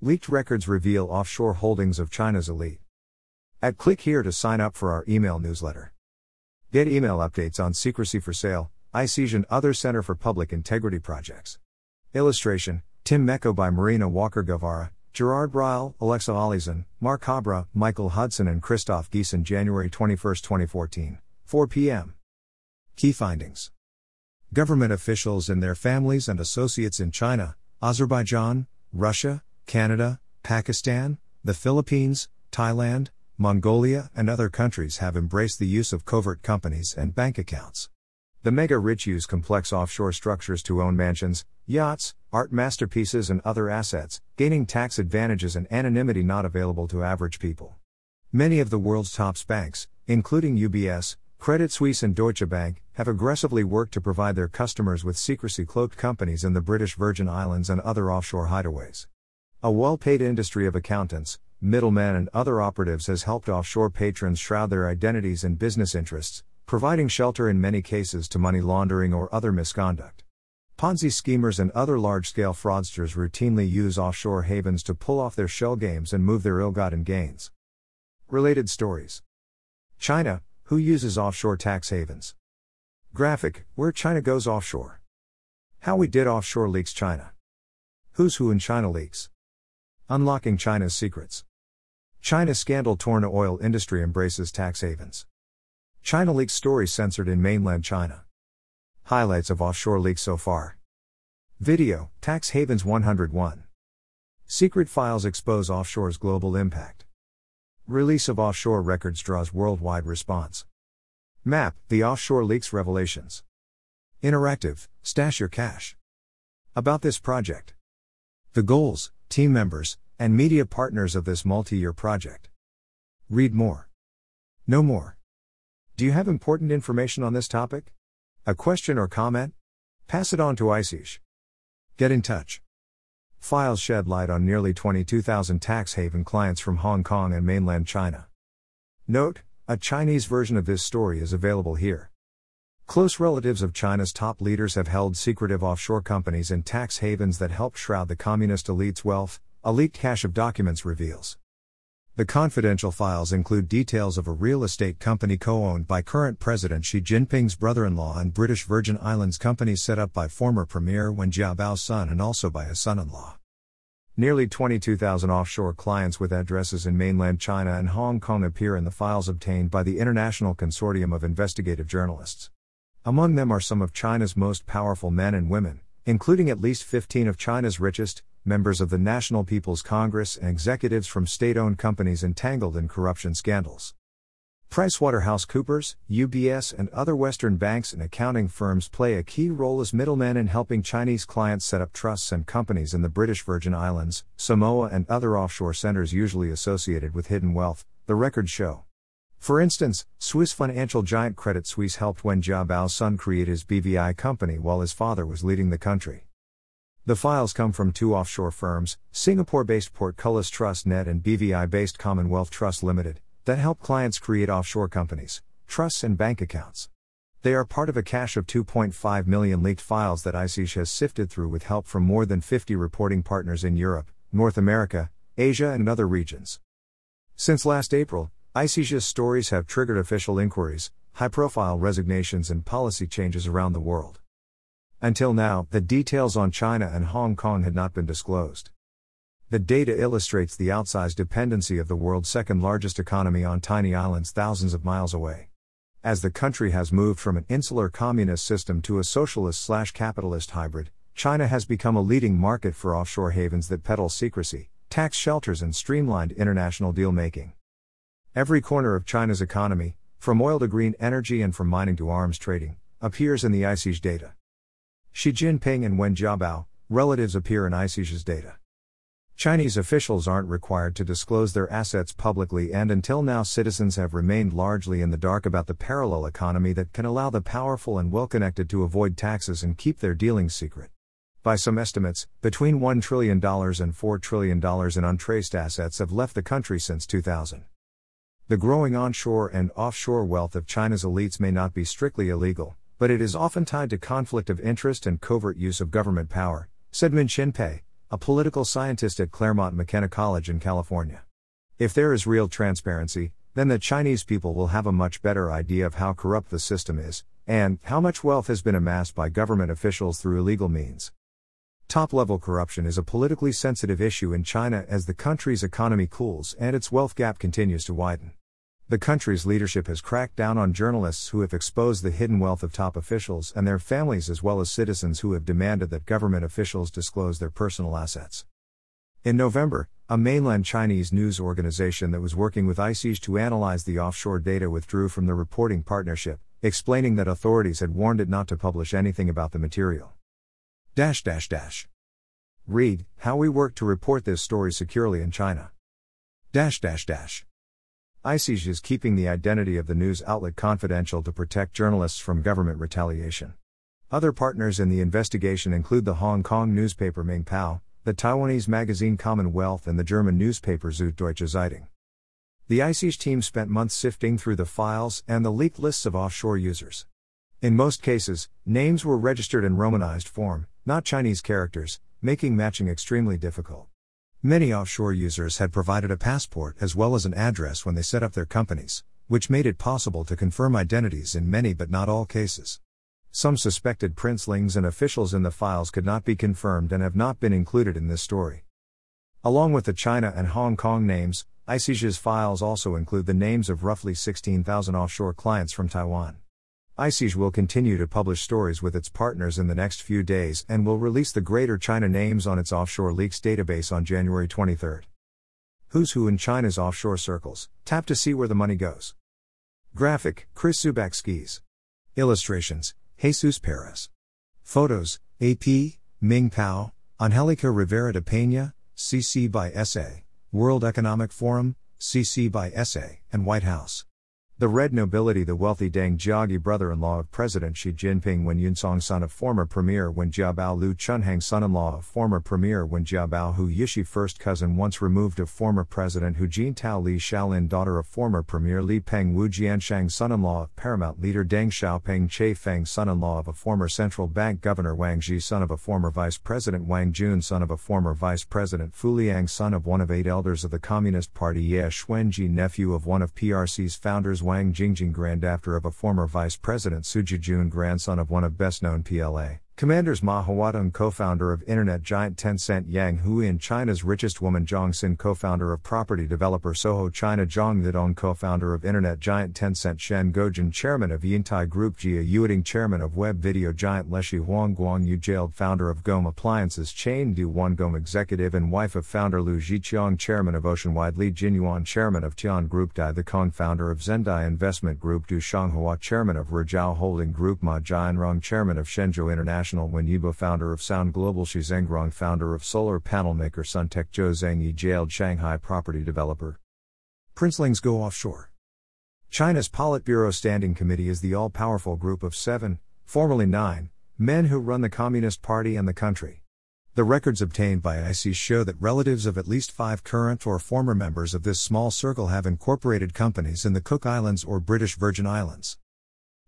Leaked records reveal offshore holdings of China's elite. At click here to sign up for our email newsletter. Get email updates on secrecy for sale, ICIJ and other Center for Public Integrity projects. Illustration Tim Meko by Marina Walker Guevara, Gerard Ryle, Alexa Olesen, Mar Cabra, Michael Hudson, and Christoph Giesen, January 21, 2014, 4 p.m. Key findings Government officials and their families and associates in China, Azerbaijan, Russia, Canada, Pakistan, the Philippines, Thailand, Mongolia, and other countries have embraced the use of covert companies and bank accounts. The mega rich use complex offshore structures to own mansions, yachts, art masterpieces, and other assets, gaining tax advantages and anonymity not available to average people. Many of the world's top banks, including UBS, Credit Suisse, and Deutsche Bank, have aggressively worked to provide their customers with secrecy cloaked companies in the British Virgin Islands and other offshore hideaways. A well paid industry of accountants, middlemen, and other operatives has helped offshore patrons shroud their identities and business interests, providing shelter in many cases to money laundering or other misconduct. Ponzi schemers and other large scale fraudsters routinely use offshore havens to pull off their shell games and move their ill gotten gains. Related stories China, who uses offshore tax havens? Graphic, where China goes offshore. How we did offshore leaks China. Who's who in China leaks? Unlocking China's secrets. China scandal torn oil industry embraces tax havens. China leaks stories censored in mainland China. Highlights of offshore leaks so far. Video Tax Havens 101. Secret files expose offshore's global impact. Release of offshore records draws worldwide response. Map The Offshore Leaks Revelations. Interactive Stash Your Cash. About this project. The goals, team members, and media partners of this multi year project. Read more. No more. Do you have important information on this topic? A question or comment? Pass it on to ICIJ. Get in touch. Files shed light on nearly 22,000 tax haven clients from Hong Kong and mainland China. Note, a Chinese version of this story is available here. Close relatives of China's top leaders have held secretive offshore companies in tax havens that help shroud the communist elite's wealth, a leaked cache of documents reveals. The confidential files include details of a real estate company co owned by current President Xi Jinping's brother in law and British Virgin Islands companies set up by former Premier Wen Jiabao's son and also by his son in law. Nearly 22,000 offshore clients with addresses in mainland China and Hong Kong appear in the files obtained by the International Consortium of Investigative Journalists. Among them are some of China's most powerful men and women, including at least 15 of China's richest, members of the National People's Congress, and executives from state owned companies entangled in corruption scandals. PricewaterhouseCoopers, UBS, and other Western banks and accounting firms play a key role as middlemen in helping Chinese clients set up trusts and companies in the British Virgin Islands, Samoa, and other offshore centers usually associated with hidden wealth, the records show. For instance, Swiss financial giant Credit Suisse helped Wen Jiabao's son create his BVI company while his father was leading the country. The files come from two offshore firms, Singapore based Portcullis Trust Net and BVI based Commonwealth Trust Limited, that help clients create offshore companies, trusts, and bank accounts. They are part of a cache of 2.5 million leaked files that ICIJ has sifted through with help from more than 50 reporting partners in Europe, North America, Asia, and other regions. Since last April, ICIJ's stories have triggered official inquiries, high profile resignations, and policy changes around the world. Until now, the details on China and Hong Kong had not been disclosed. The data illustrates the outsized dependency of the world's second largest economy on tiny islands thousands of miles away. As the country has moved from an insular communist system to a socialist slash capitalist hybrid, China has become a leading market for offshore havens that peddle secrecy, tax shelters, and streamlined international deal making. Every corner of China's economy, from oil to green energy and from mining to arms trading, appears in the ICIJ data. Xi Jinping and Wen Jiabao, relatives appear in ICIJ's data. Chinese officials aren't required to disclose their assets publicly, and until now, citizens have remained largely in the dark about the parallel economy that can allow the powerful and well connected to avoid taxes and keep their dealings secret. By some estimates, between $1 trillion and $4 trillion in untraced assets have left the country since 2000. The growing onshore and offshore wealth of China's elites may not be strictly illegal, but it is often tied to conflict of interest and covert use of government power, said Min Pei, a political scientist at Claremont McKenna College in California. If there is real transparency, then the Chinese people will have a much better idea of how corrupt the system is, and how much wealth has been amassed by government officials through illegal means. Top level corruption is a politically sensitive issue in China as the country's economy cools and its wealth gap continues to widen. The country's leadership has cracked down on journalists who have exposed the hidden wealth of top officials and their families, as well as citizens who have demanded that government officials disclose their personal assets. In November, a mainland Chinese news organization that was working with ICIJ to analyze the offshore data withdrew from the reporting partnership, explaining that authorities had warned it not to publish anything about the material. Dash dash dash. Read how we work to report this story securely in China. Dash dash dash. ICIJ is keeping the identity of the news outlet confidential to protect journalists from government retaliation. Other partners in the investigation include the Hong Kong newspaper Ming Pao, the Taiwanese magazine Commonwealth, and the German newspaper Süddeutsche Zeitung. The ICIJ team spent months sifting through the files and the leaked lists of offshore users. In most cases, names were registered in Romanized form, not Chinese characters, making matching extremely difficult. Many offshore users had provided a passport as well as an address when they set up their companies, which made it possible to confirm identities in many but not all cases. Some suspected princelings and officials in the files could not be confirmed and have not been included in this story. Along with the China and Hong Kong names, ICIJ's files also include the names of roughly 16,000 offshore clients from Taiwan ICIJ will continue to publish stories with its partners in the next few days and will release the Greater China names on its offshore leaks database on January 23. Who's Who in China's Offshore Circles, tap to see where the money goes. Graphic, Chris Zubak-Skees. Illustrations, Jesus Perez. Photos, AP, Ming Pao, Angelica Rivera de Peña, CC by SA, World Economic Forum, CC by SA, and White House. The Red Nobility The wealthy Deng Jiagui brother-in-law of President Xi Jinping Wen Yunsong son of former Premier Wen Jiabao Liu Chunhang son-in-law of former Premier Wen Jiabao Hu Yishi first cousin once removed of former President Hu Jintao Li Xiaolin daughter of former Premier Li Peng Wu Jianchang son-in-law of Paramount leader Deng Xiaoping Che Feng son-in-law of a former central bank governor Wang Ji, son of a former Vice President Wang Jun son of a former Vice President Fu Liang son of one of eight elders of the Communist Party. Ye Xuanji nephew of one of PRC's founders Wang Jingjing grandafter of a former Vice President Su Jijun grandson of one of best-known PLA. Commanders Ma Huateng co-founder of internet giant Tencent Yang Huiyan China's richest woman Zhang Xin co-founder of property developer Soho China Zhang Zhidong co-founder of internet giant Tencent Shen Guojun chairman of Yintai Group Jia Yueting chairman of web video giant Leshi Huang Guang Yu jailed founder of Gome Appliances chain Du Juan Gome executive and wife of founder Lu Zhiqiang chairman of Oceanwide Li Jinyuan chairman of Tian Group Dai Zhikang founder of Zendai Investment Group Du Shuanghua chairman of Rizhao Holding Group Ma Jianrong chairman of Shenzhou International International Wen Yibo founder of Sound Global Shi Zhengrong founder of solar panel maker Suntech Zhou Zhengyi jailed Shanghai property developer. Princelings go offshore. China's Politburo Standing Committee is the all powerful group of seven, formerly nine, men who run the Communist Party and the country. The records obtained by IC show that relatives of at least five current or former members of this small circle have incorporated companies in the Cook Islands or British Virgin Islands.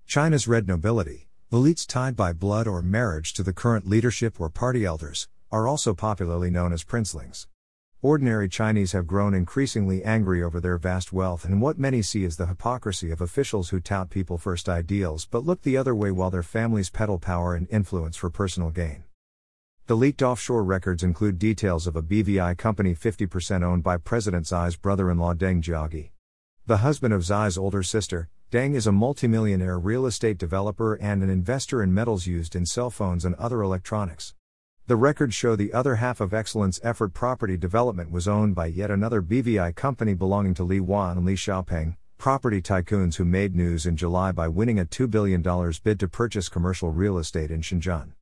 China's red nobility, Elites tied by blood or marriage to the current leadership or party elders are also popularly known as princelings. Ordinary Chinese have grown increasingly angry over their vast wealth and what many see as the hypocrisy of officials who tout people first ideals but look the other way while their families peddle power and influence for personal gain. The leaked offshore records include details of a BVI company 50% owned by President Xi's brother in law Deng Jiagui. The husband of Xi's older sister, Deng is a multimillionaire real estate developer and an investor in metals used in cell phones and other electronics. The records show the other half of Excellence Effort Property Development was owned by yet another BVI company belonging to Li Wan and Li Xiaopeng, property tycoons who made news in July by winning a $2 billion bid to purchase commercial real estate in Shenzhen.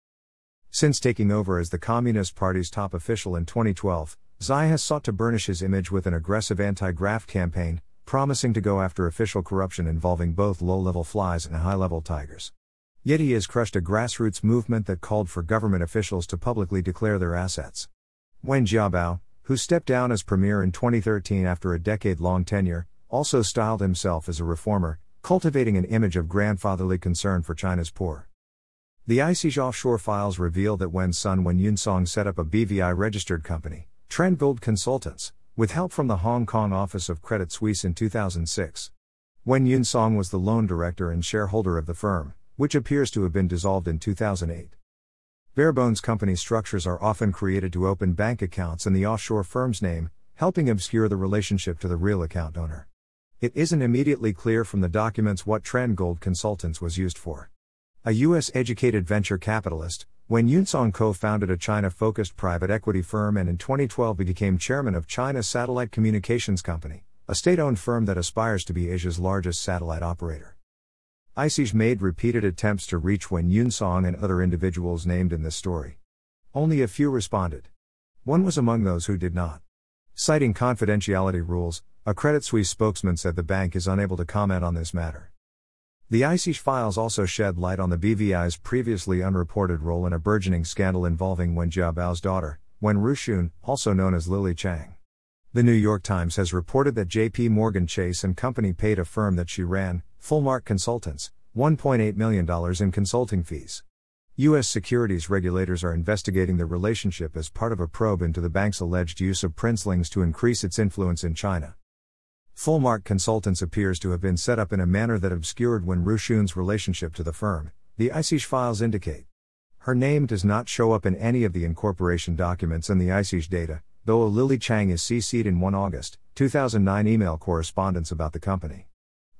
Since taking over as the Communist Party's top official in 2012, Xi has sought to burnish his image with an aggressive anti graft campaign, promising to go after official corruption involving both low level flies and high level tigers. Yet he has crushed a grassroots movement that called for government officials to publicly declare their assets. Wen Jiabao, who stepped down as premier in 2013 after a decade long tenure, also styled himself as a reformer, cultivating an image of grandfatherly concern for China's poor. The ICIJ offshore files reveal that when son Wen Yunsong set up a BVI registered company, Trend Gold Consultants, with help from the Hong Kong office of Credit Suisse in 2006. Wen Yun Song was the lone director and shareholder of the firm, which appears to have been dissolved in 2008. Barebones company structures are often created to open bank accounts in the offshore firm's name, helping obscure the relationship to the real account owner. It isn't immediately clear from the documents what Trend Gold Consultants was used for. A U.S. educated venture capitalist, Wen Yunsong co founded a China focused private equity firm and in 2012 became chairman of China Satellite Communications Company, a state owned firm that aspires to be Asia's largest satellite operator. ICIJ made repeated attempts to reach Wen Yunsong and other individuals named in this story. Only a few responded. One was among those who did not. Citing confidentiality rules, a Credit Suisse spokesman said the bank is unable to comment on this matter. The ICIJ files also shed light on the BVI's previously unreported role in a burgeoning scandal involving Wen Jiabao's daughter, Wen Ruchun, also known as Lily Chang. The New York Times has reported that JP Morgan Chase and Company paid a firm that she ran, Fullmark Consultants, $1.8 million in consulting fees. U.S. securities regulators are investigating the relationship as part of a probe into the bank's alleged use of princelings to increase its influence in China. Fullmark Consultants appears to have been set up in a manner that obscured Wen Ruchun's relationship to the firm, the ICIJ files indicate. Her name does not show up in any of the incorporation documents and the ICIJ data, though a Lily Chang is CC'd in 1 August 2009 email correspondence about the company.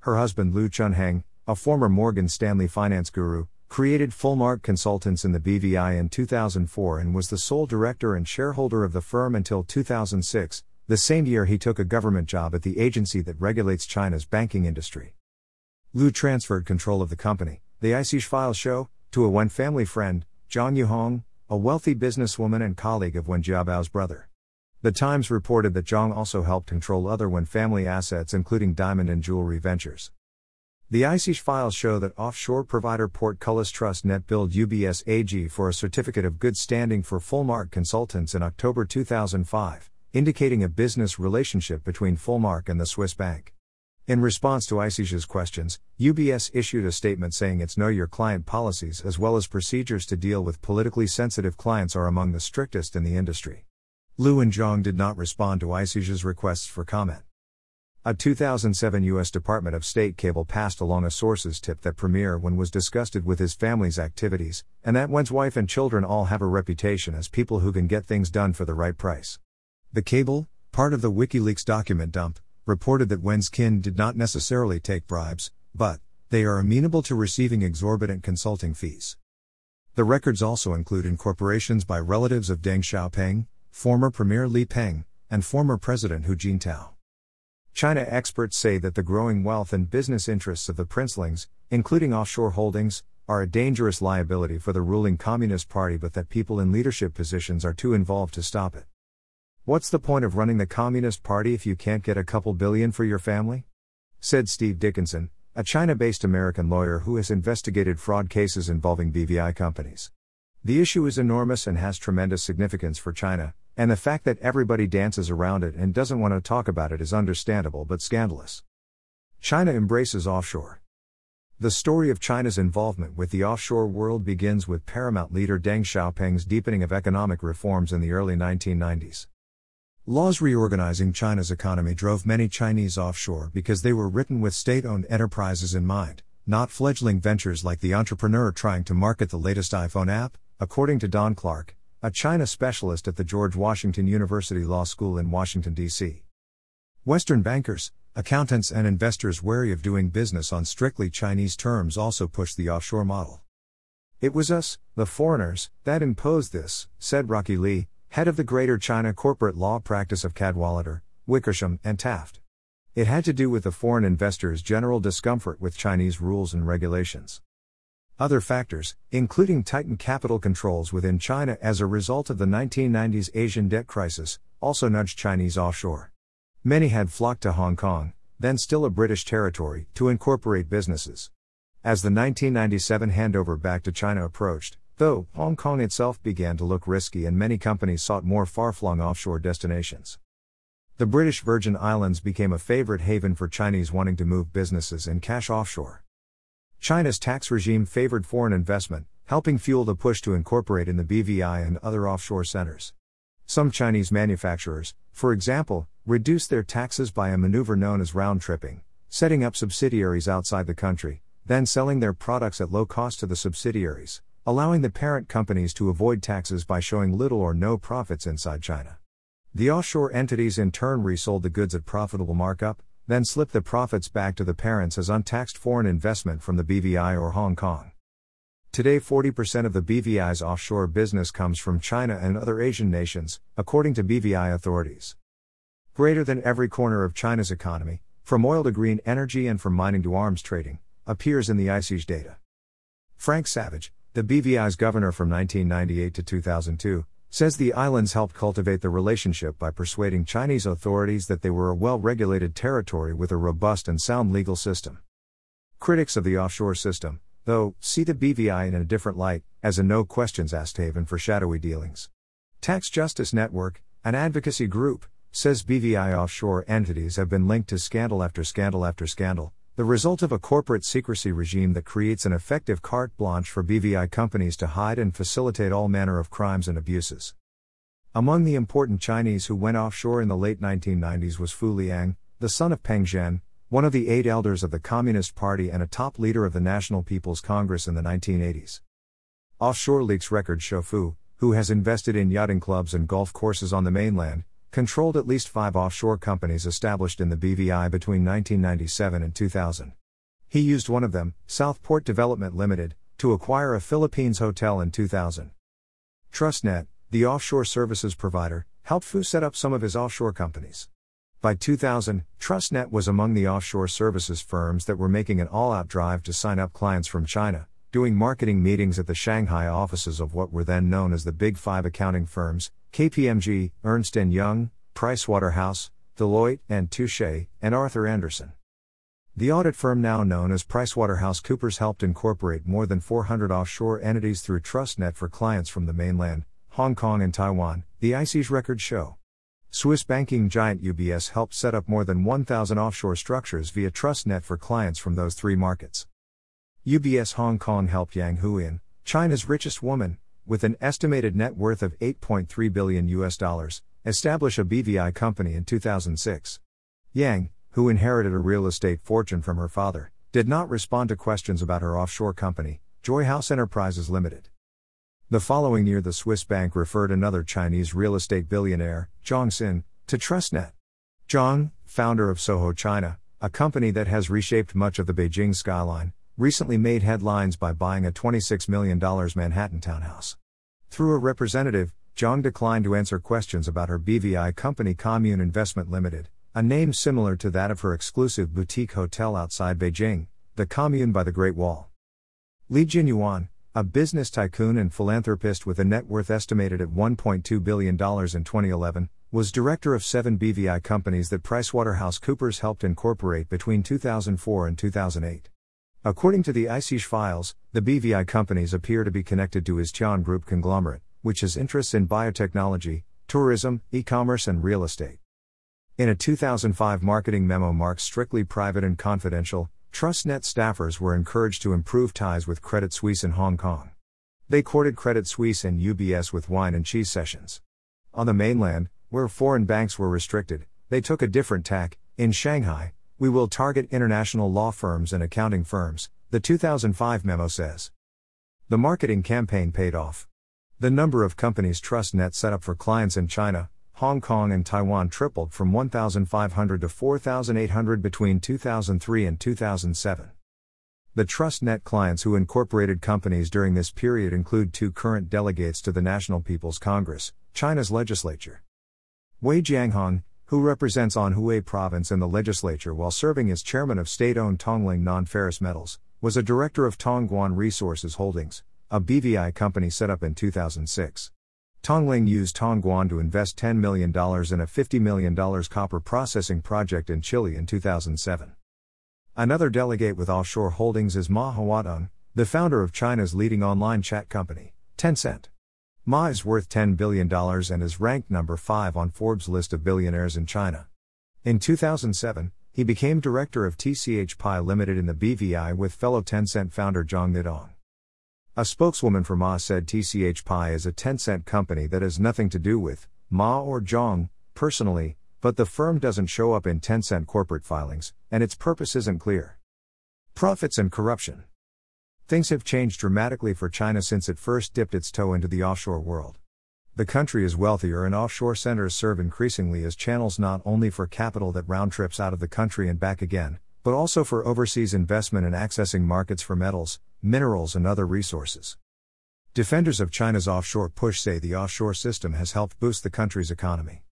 Her husband Liu Chunhang, a former Morgan Stanley finance guru, created Fullmark Consultants in the BVI in 2004 and was the sole director and shareholder of the firm until 2006, the same year he took a government job at the agency that regulates China's banking industry. Liu transferred control of the company, the ICIJ files show, to a Wen family friend, Zhang Yuhong, a wealthy businesswoman and colleague of Wen Jiabao's brother. The Times reported that Zhang also helped control other Wen family assets including diamond and jewelry ventures. The ICIJ files show that offshore provider Portcullis Trust Net billed UBS AG for a certificate of good standing for Fullmark Consultants in October 2005, indicating a business relationship between Fullmark and the Swiss bank. In response to ICIJ's questions, UBS issued a statement saying its Know Your Client policies as well as procedures to deal with politically sensitive clients are among the strictest in the industry. Liu and Zhang did not respond to ICIJ's requests for comment. A 2007 U.S. Department of State cable passed along a source's tip that Premier Wen was disgusted with his family's activities, and that Wen's wife and children all have a reputation as people who can get things done for the right price. The cable, part of the WikiLeaks document dump, reported that Wen's kin did not necessarily take bribes, but they are amenable to receiving exorbitant consulting fees. The records also include incorporations by relatives of Deng Xiaoping, former Premier Li Peng, and former President Hu Jintao. China experts say that the growing wealth and business interests of the princelings, including offshore holdings, are a dangerous liability for the ruling Communist Party but that people in leadership positions are too involved to stop it. What's the point of running the Communist Party if you can't get a couple billion for your family? Said Steve Dickinson, a China based American lawyer who has investigated fraud cases involving BVI companies. The issue is enormous and has tremendous significance for China, and the fact that everybody dances around it and doesn't want to talk about it is understandable but scandalous. China embraces offshore. The story of China's involvement with the offshore world begins with paramount leader Deng Xiaoping's deepening of economic reforms in the early 1990s. Laws reorganizing China's economy drove many Chinese offshore because they were written with state owned enterprises in mind, not fledgling ventures like the entrepreneur trying to market the latest iPhone app, according to Don Clark, a China specialist at the George Washington University Law School in Washington, D.C. Western bankers, accountants, and investors wary of doing business on strictly Chinese terms also pushed the offshore model. It was us, the foreigners, that imposed this, said Rocky Lee, head of the Greater China corporate law practice of Cadwalader, Wickersham, and Taft. It had to do with the foreign investors' general discomfort with Chinese rules and regulations. Other factors, including tightened capital controls within China as a result of the 1990s Asian debt crisis, also nudged Chinese offshore. Many had flocked to Hong Kong, then still a British territory, to incorporate businesses. As the 1997 handover back to China approached, though, Hong Kong itself began to look risky and many companies sought more far flung offshore destinations. The British Virgin Islands became a favorite haven for Chinese wanting to move businesses and cash offshore. China's tax regime favored foreign investment, helping fuel the push to incorporate in the BVI and other offshore centers. Some Chinese manufacturers, for example, reduce their taxes by a maneuver known as round tripping, setting up subsidiaries outside the country, then selling their products at low cost to the subsidiaries, allowing the parent companies to avoid taxes by showing little or no profits inside China. The offshore entities in turn resold the goods at profitable markup, then slipped the profits back to the parents as untaxed foreign investment from the BVI or Hong Kong. Today, 40% of the BVI's offshore business comes from China and other Asian nations, according to BVI authorities. Greater than every corner of China's economy, from oil to green energy and from mining to arms trading, appears in the ICIJ data. Frank Savage, the BVI's governor from 1998 to 2002, says the islands helped cultivate the relationship by persuading Chinese authorities that they were a well regulated territory with a robust and sound legal system. Critics of the offshore system, though, see the BVI in a different light, as a no questions asked haven for shadowy dealings. Tax Justice Network, an advocacy group, says BVI offshore entities have been linked to scandal after scandal after scandal, the result of a corporate secrecy regime that creates an effective carte blanche for BVI companies to hide and facilitate all manner of crimes and abuses. Among the important Chinese who went offshore in the late 1990s was Fu Liang, the son of Peng Zhen, one of the eight elders of the Communist Party and a top leader of the National People's Congress in the 1980s. Offshore leaks records show Fu, who has invested in yachting clubs and golf courses on the mainland, controlled at least five offshore companies established in the BVI between 1997 and 2000. He used one of them, Southport Development Limited, to acquire a Philippines hotel in 2000. TrustNet, the offshore services provider, helped Fu set up some of his offshore companies. By 2000, TrustNet was among the offshore services firms that were making an all out drive to sign up clients from China, doing marketing meetings at the Shanghai offices of what were then known as the Big Five accounting firms KPMG, Ernst & Young, Pricewaterhouse, Deloitte, and Touche, and Arthur Andersen. The audit firm now known as PricewaterhouseCoopers helped incorporate more than 400 offshore entities through TrustNet for clients from the mainland, Hong Kong, and Taiwan, the IC's records show. Swiss banking giant UBS helped set up more than 1,000 offshore structures via TrustNet for clients from those three markets. UBS Hong Kong helped Yang Huiyan, China's richest woman, with an estimated net worth of 8.3 billion US dollars, establish a BVI company in 2006. Yang, who inherited a real estate fortune from her father, did not respond to questions about her offshore company, Joy House Enterprises Limited. The following year, the Swiss bank referred another Chinese real estate billionaire, Zhang Xin, to TrustNet. Zhang, founder of Soho China, a company that has reshaped much of the Beijing skyline, recently made headlines by buying a $26 million Manhattan townhouse. Through a representative, Zhang declined to answer questions about her BVI company Commune Investment Limited, a name similar to that of her exclusive boutique hotel outside Beijing, the Commune by the Great Wall. Li Jinyuan, a business tycoon and philanthropist with a net worth estimated at $1.2 billion in 2011, was director of seven BVI companies that PricewaterhouseCoopers helped incorporate between 2004 and 2008. According to the ICIJ files, the BVI companies appear to be connected to his Tian Group conglomerate, which has interests in biotechnology, tourism, e commerce, and real estate. In a 2005 marketing memo marked strictly private and confidential, TrustNet staffers were encouraged to improve ties with Credit Suisse in Hong Kong. They courted Credit Suisse and UBS with wine and cheese sessions. On the mainland, where foreign banks were restricted, they took a different tack. In Shanghai, we will target international law firms and accounting firms, the 2005 memo says. The marketing campaign paid off. The number of companies TrustNet set up for clients in China, Hong Kong and Taiwan tripled from 1,500 to 4,800 between 2003 and 2007. The TrustNet clients who incorporated companies during this period include two current delegates to the National People's Congress, China's legislature. Wei Jianhong, who represents Anhui province in the legislature while serving as chairman of state owned Tongling Non Ferrous Metals, was a director of Tongguan Resources Holdings, a BVI company set up in 2006. Tongling used Tongguan to invest $10 million in a $50 million copper processing project in Chile in 2007. Another delegate with offshore holdings is Ma Huateng, the founder of China's leading online chat company, Tencent. Ma is worth $10 billion and is ranked number 5 on Forbes' list of billionaires in China. In 2007, he became director of TCH Pi Limited in the BVI with fellow Tencent founder Zhang Zhidong. A spokeswoman for Ma said TCH Pi is a Tencent company that has nothing to do with Ma or Zhang, personally, but the firm doesn't show up in Tencent corporate filings, and its purpose isn't clear. Profits and corruption. Things have changed dramatically for China since it first dipped its toe into the offshore world. The country is wealthier and offshore centers serve increasingly as channels not only for capital that round trips out of the country and back again, but also for overseas investment and accessing markets for metals, minerals, and other resources. Defenders of China's offshore push say the offshore system has helped boost the country's economy.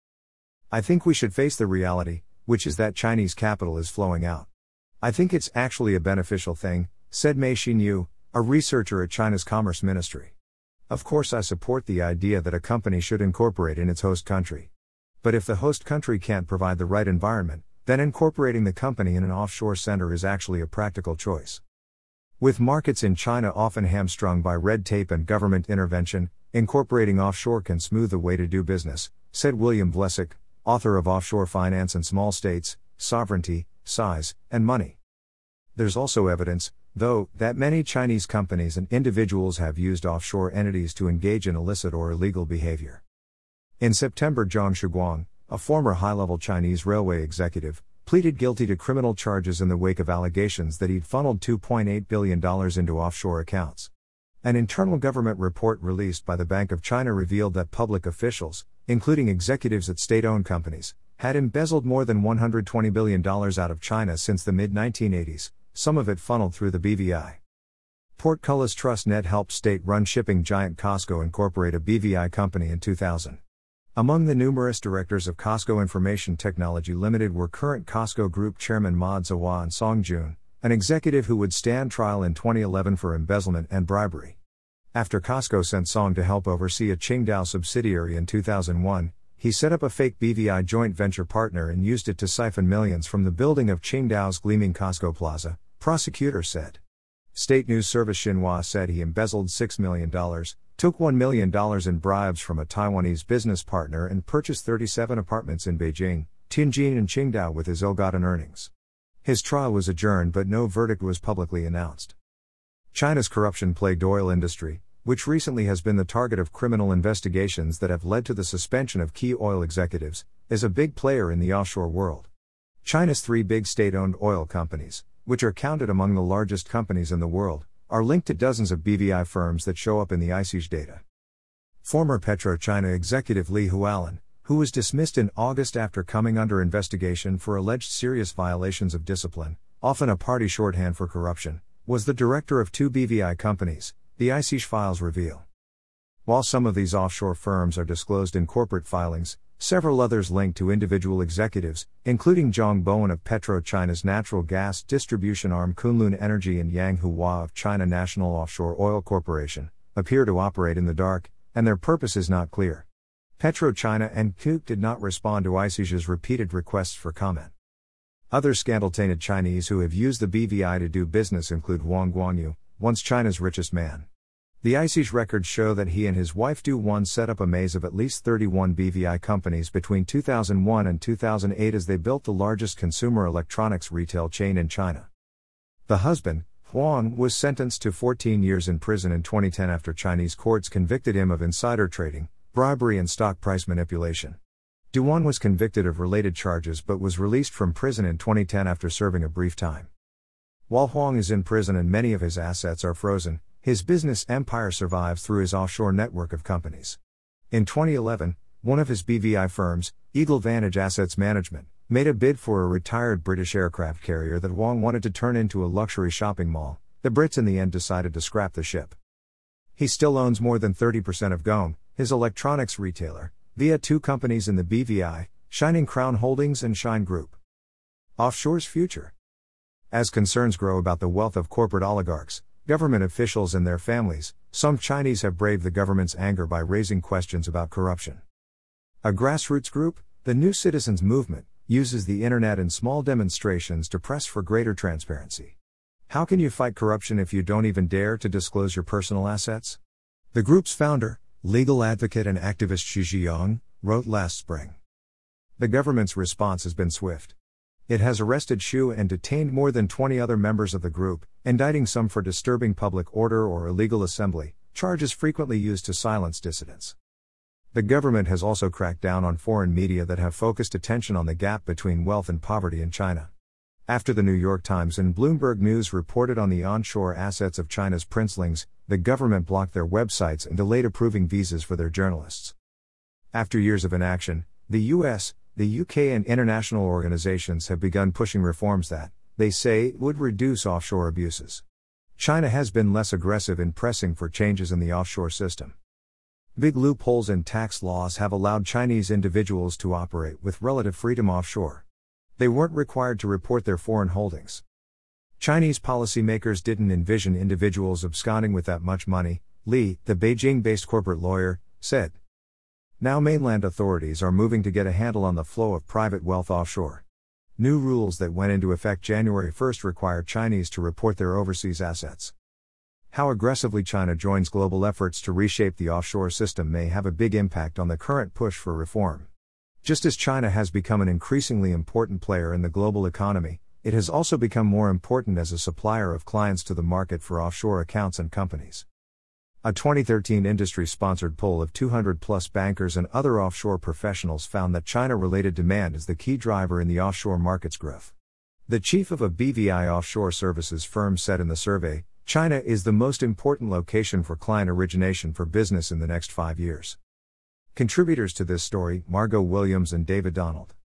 I think we should face the reality, which is that Chinese capital is flowing out. I think it's actually a beneficial thing, said Mei Xinyu, a researcher at China's Commerce Ministry. Of course, I support the idea that a company should incorporate in its host country. But if the host country can't provide the right environment, then incorporating the company in an offshore center is actually a practical choice. With markets in China often hamstrung by red tape and government intervention, incorporating offshore can smooth the way to do business, said William Vlcek, author of Offshore Finance and Small States, Sovereignty, Size, and Money. There's also evidence, though, that many Chinese companies and individuals have used offshore entities to engage in illicit or illegal behavior. In September, Zhang Shuguang, a former high level Chinese railway executive, pleaded guilty to criminal charges in the wake of allegations that he'd funneled $2.8 billion into offshore accounts. An internal government report released by the Bank of China revealed that public officials, including executives at state owned companies, had embezzled more than $120 billion out of China since the mid 1980s, some of it funneled through the BVI. Portcullis Trust Net helped state run shipping giant COSCO incorporate a BVI company in 2000. Among the numerous directors of COSCO Information Technology Limited were current COSCO Group Chairman Ma Zehua and Song Jun, an executive who would stand trial in 2011 for embezzlement and bribery. After COSCO sent Song to help oversee a Qingdao subsidiary in 2001, he set up a fake BVI joint venture partner and used it to siphon millions from the building of Qingdao's gleaming COSCO Plaza, prosecutors said. State news service Xinhua said he embezzled $6 million, took $1 million in bribes from a Taiwanese business partner, and purchased 37 apartments in Beijing, Tianjin, and Qingdao with his ill gotten earnings. His trial was adjourned, but no verdict was publicly announced. China's corruption plagued oil industry, which recently has been the target of criminal investigations that have led to the suspension of key oil executives, is a big player in the offshore world. China's three big state owned oil companies, which are counted among the largest companies in the world, are linked to dozens of BVI firms that show up in the ICIJ data. Former PetroChina executive Li Hualin, who was dismissed in August after coming under investigation for alleged serious violations of discipline, often a party shorthand for corruption, was the director of two BVI companies, the ICIJ files reveal. While some of these offshore firms are disclosed in corporate filings, Several others linked to individual executives, including Zhang Bowen of PetroChina's natural gas distribution arm Kunlun Energy and Yang Hua of China National Offshore Oil Corporation, appear to operate in the dark, and their purpose is not clear. PetroChina and CNOOC did not respond to ICIJ's repeated requests for comment. Other scandal-tainted Chinese who have used the BVI to do business include Huang Guangyu, once China's richest man. The ICIJ records show that he and his wife Du Juan set up a maze of at least 31 BVI companies between 2001 and 2008 as they built the largest consumer electronics retail chain in China. The husband, Huang, was sentenced to 14 years in prison in 2010 after Chinese courts convicted him of insider trading, bribery, and stock price manipulation. Duan was convicted of related charges but was released from prison in 2010 after serving a brief time. While Huang is in prison and many of his assets are frozen, his business empire survives through his offshore network of companies. In 2011, one of his BVI firms, Eagle Vantage Assets Management, made a bid for a retired British aircraft carrier that Wong wanted to turn into a luxury shopping mall. The Brits in the end decided to scrap the ship. He still owns more than 30% of GOM, his electronics retailer, via two companies in the BVI, Shining Crown Holdings and Shine Group. Offshore's future. As concerns grow about the wealth of corporate oligarchs, Government officials and their families, some Chinese have braved the government's anger by raising questions about corruption. A grassroots group, the New Citizens Movement, uses the internet and small demonstrations to press for greater transparency. How can you fight corruption if you don't even dare to disclose your personal assets? The group's founder, legal advocate and activist Xu Zhiyong, wrote last spring. The government's response has been swift. It has arrested Xu and detained more than 20 other members of the group, indicting some for disturbing public order or illegal assembly, charges frequently used to silence dissidents. The government has also cracked down on foreign media that have focused attention on the gap between wealth and poverty in China. After the New York Times and Bloomberg News reported on the onshore assets of China's princelings, the government blocked their websites and delayed approving visas for their journalists. After years of inaction, the US, the UK, and international organizations have begun pushing reforms that, they say, would reduce offshore abuses. China has been less aggressive in pressing for changes in the offshore system. Big loopholes in tax laws have allowed Chinese individuals to operate with relative freedom offshore. They weren't required to report their foreign holdings. Chinese policymakers didn't envision individuals absconding with that much money, Li, the Beijing based corporate lawyer, said. Now mainland authorities are moving to get a handle on the flow of private wealth offshore. New rules that went into effect January 1 require Chinese to report their overseas assets. How aggressively China joins global efforts to reshape the offshore system may have a big impact on the current push for reform. Just as China has become an increasingly important player in the global economy, it has also become more important as a supplier of clients to the market for offshore accounts and companies. A 2013 industry sponsored poll of 200 plus bankers and other offshore professionals found that China related demand is the key driver in the offshore market's growth. The chief of a BVI offshore services firm said in the survey China is the most important location for client origination for business in the next five years. Contributors to this story Margot Williams and David Donald.